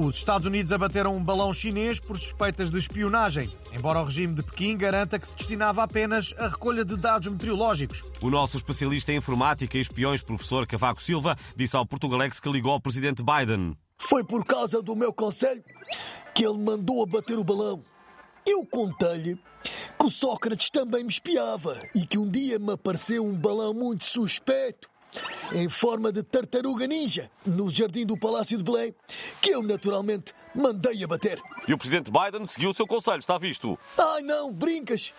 Os Estados Unidos abateram um balão chinês por suspeitas de espionagem, embora o regime de Pequim garanta que se destinava apenas à recolha de dados meteorológicos. O nosso especialista em informática e espiões, professor Cavaco Silva, disse ao Portugalex que ligou ao presidente Biden. Foi por causa do meu conselho que ele mandou abater o balão. Eu contei-lhe que o Sócrates também me espiava e que um dia me apareceu um balão muito suspeito em forma de tartaruga ninja no jardim do Palácio de Belém, que eu naturalmente mandei abater. E o presidente Biden seguiu o seu conselho, está visto? Ai não, brincas!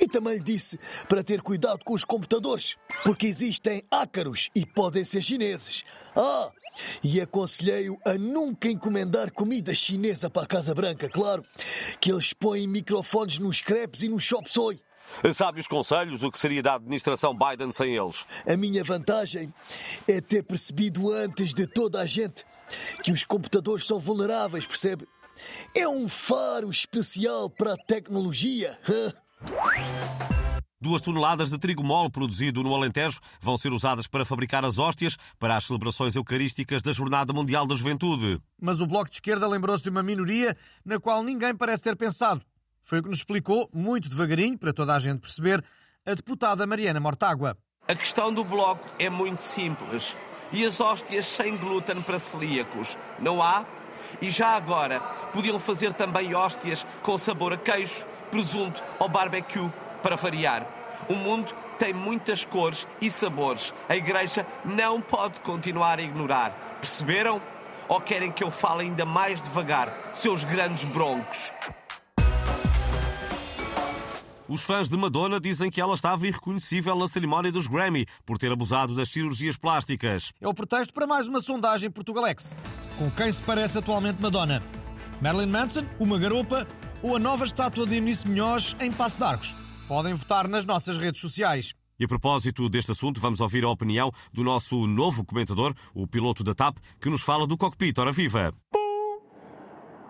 E também lhe disse para ter cuidado com os computadores, porque existem ácaros e podem ser chineses. Ah! E aconselhei-o a nunca encomendar comida chinesa para a Casa Branca, claro, que eles põem microfones nos crepes e nos chop soy. Sabe os conselhos, o que seria da administração Biden sem eles? A minha vantagem é ter percebido antes de toda a gente que os computadores são vulneráveis, percebe? É um faro especial para a tecnologia. Duas toneladas de trigo mole produzido no Alentejo vão ser usadas para fabricar as hóstias para as celebrações eucarísticas da Jornada Mundial da Juventude. Mas o Bloco de Esquerda lembrou-se de uma minoria na qual ninguém parece ter pensado. Foi o que nos explicou, muito devagarinho, para toda a gente perceber, a deputada Mariana Mortágua. A questão do bloco é muito simples. E as hóstias sem glúten para celíacos? Não há? E já agora, podiam fazer também hóstias com sabor a queijo, presunto ou barbecue, para variar. O mundo tem muitas cores e sabores. A Igreja não pode continuar a ignorar. Perceberam? Ou querem que eu fale ainda mais devagar, seus grandes broncos? Os fãs de Madonna dizem que ela estava irreconhecível na cerimónia dos Grammy por ter abusado das cirurgias plásticas. É o pretexto para mais uma sondagem Portugalex. Com quem se parece atualmente Madonna? Marilyn Manson, uma garopa ou a nova estátua de Eunice Minhoz em Passo de Arcos? Podem votar nas nossas redes sociais. E a propósito deste assunto, vamos ouvir a opinião do nosso novo comentador, o piloto da TAP, que nos fala do cockpit. Ora viva!